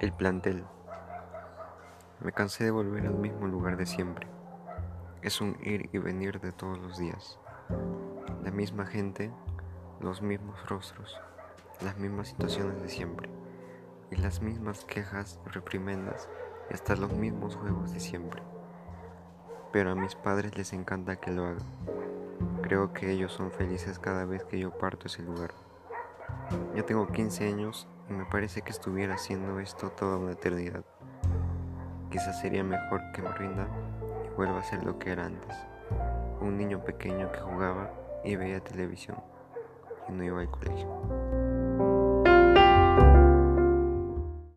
El plantel. Me cansé de volver al mismo lugar de siempre. Es un ir y venir de todos los días. La misma gente, los mismos rostros, las mismas situaciones de siempre. Y las mismas quejas, reprimendas y hasta los mismos juegos de siempre. Pero a mis padres les encanta que lo haga. Creo que ellos son felices cada vez que yo parto ese lugar. Ya tengo 15 años me parece que estuviera haciendo esto toda una eternidad. Quizás sería mejor que me rinda y vuelva a ser lo que era antes. Un niño pequeño que jugaba y veía televisión y no iba al colegio.